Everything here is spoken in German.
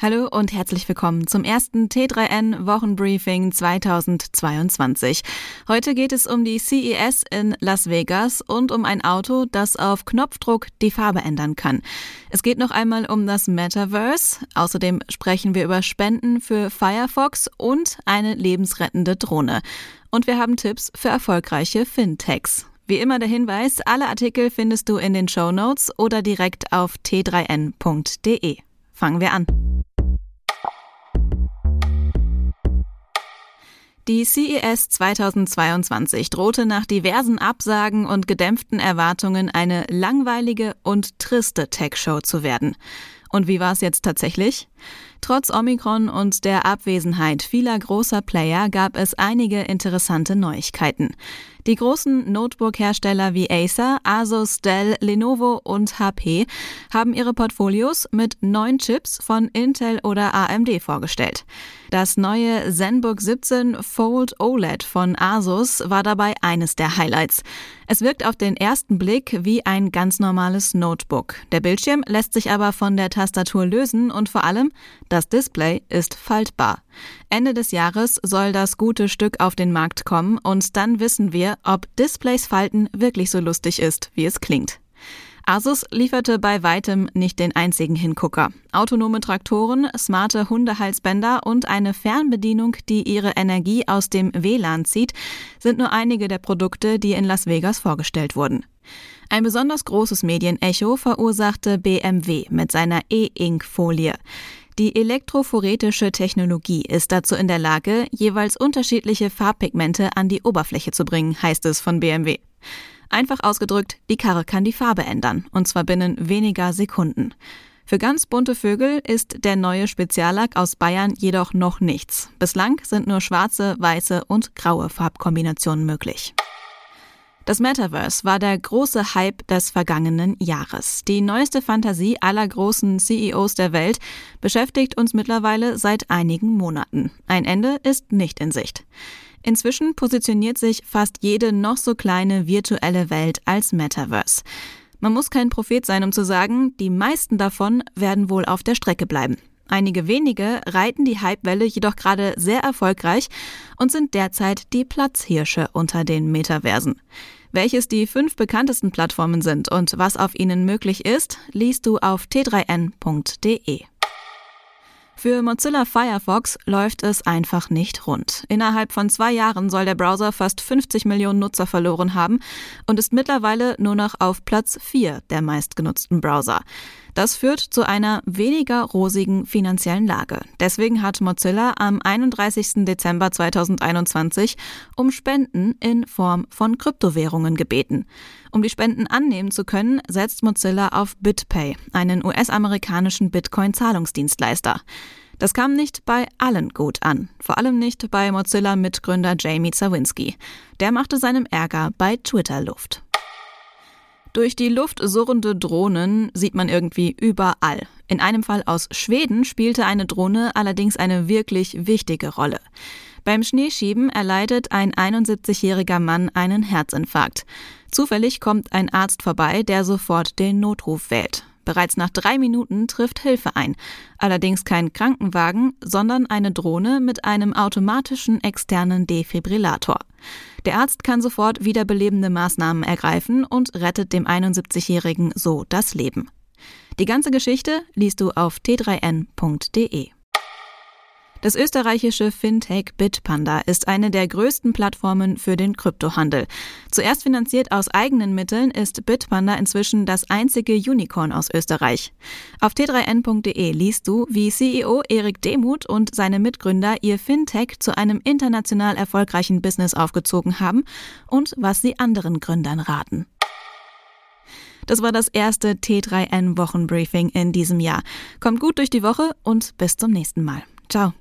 Hallo und herzlich willkommen zum ersten T3N Wochenbriefing 2022. Heute geht es um die CES in Las Vegas und um ein Auto, das auf Knopfdruck die Farbe ändern kann. Es geht noch einmal um das Metaverse. Außerdem sprechen wir über Spenden für Firefox und eine lebensrettende Drohne. Und wir haben Tipps für erfolgreiche Fintechs. Wie immer der Hinweis, alle Artikel findest du in den Show Notes oder direkt auf t3n.de. Fangen wir an. Die CES 2022 drohte nach diversen Absagen und gedämpften Erwartungen eine langweilige und triste Tech-Show zu werden. Und wie war es jetzt tatsächlich? Trotz Omikron und der Abwesenheit vieler großer Player gab es einige interessante Neuigkeiten. Die großen Notebook-Hersteller wie Acer, Asus, Dell, Lenovo und HP haben ihre Portfolios mit neuen Chips von Intel oder AMD vorgestellt. Das neue ZenBook 17 Fold OLED von Asus war dabei eines der Highlights. Es wirkt auf den ersten Blick wie ein ganz normales Notebook. Der Bildschirm lässt sich aber von der Tastatur lösen und vor allem das Display ist faltbar. Ende des Jahres soll das gute Stück auf den Markt kommen und dann wissen wir, ob Displays falten wirklich so lustig ist, wie es klingt. Asus lieferte bei weitem nicht den einzigen Hingucker. Autonome Traktoren, smarte Hundehalsbänder und eine Fernbedienung, die ihre Energie aus dem WLAN zieht, sind nur einige der Produkte, die in Las Vegas vorgestellt wurden. Ein besonders großes Medienecho verursachte BMW mit seiner E-Ink-Folie. Die elektrophoretische Technologie ist dazu in der Lage, jeweils unterschiedliche Farbpigmente an die Oberfläche zu bringen, heißt es von BMW. Einfach ausgedrückt, die Karre kann die Farbe ändern, und zwar binnen weniger Sekunden. Für ganz bunte Vögel ist der neue Speziallack aus Bayern jedoch noch nichts. Bislang sind nur schwarze, weiße und graue Farbkombinationen möglich. Das Metaverse war der große Hype des vergangenen Jahres. Die neueste Fantasie aller großen CEOs der Welt beschäftigt uns mittlerweile seit einigen Monaten. Ein Ende ist nicht in Sicht. Inzwischen positioniert sich fast jede noch so kleine virtuelle Welt als Metaverse. Man muss kein Prophet sein, um zu sagen, die meisten davon werden wohl auf der Strecke bleiben. Einige wenige reiten die Hypewelle jedoch gerade sehr erfolgreich und sind derzeit die Platzhirsche unter den Metaversen. Welches die fünf bekanntesten Plattformen sind und was auf ihnen möglich ist, liest du auf t3n.de. Für Mozilla Firefox läuft es einfach nicht rund. Innerhalb von zwei Jahren soll der Browser fast 50 Millionen Nutzer verloren haben und ist mittlerweile nur noch auf Platz 4 der meistgenutzten Browser. Das führt zu einer weniger rosigen finanziellen Lage. Deswegen hat Mozilla am 31. Dezember 2021 um Spenden in Form von Kryptowährungen gebeten. Um die Spenden annehmen zu können, setzt Mozilla auf BitPay, einen US-amerikanischen Bitcoin-Zahlungsdienstleister. Das kam nicht bei allen gut an, vor allem nicht bei Mozilla-Mitgründer Jamie Zawinski. Der machte seinem Ärger bei Twitter Luft. Durch die Luft surrende Drohnen sieht man irgendwie überall. In einem Fall aus Schweden spielte eine Drohne allerdings eine wirklich wichtige Rolle. Beim Schneeschieben erleidet ein 71-jähriger Mann einen Herzinfarkt. Zufällig kommt ein Arzt vorbei, der sofort den Notruf wählt. Bereits nach drei Minuten trifft Hilfe ein. Allerdings kein Krankenwagen, sondern eine Drohne mit einem automatischen externen Defibrillator. Der Arzt kann sofort wiederbelebende Maßnahmen ergreifen und rettet dem 71-Jährigen so das Leben. Die ganze Geschichte liest du auf t3n.de. Das österreichische Fintech Bitpanda ist eine der größten Plattformen für den Kryptohandel. Zuerst finanziert aus eigenen Mitteln ist Bitpanda inzwischen das einzige Unicorn aus Österreich. Auf t3n.de liest du, wie CEO Erik Demuth und seine Mitgründer ihr Fintech zu einem international erfolgreichen Business aufgezogen haben und was sie anderen Gründern raten. Das war das erste T3N Wochenbriefing in diesem Jahr. Kommt gut durch die Woche und bis zum nächsten Mal. Ciao.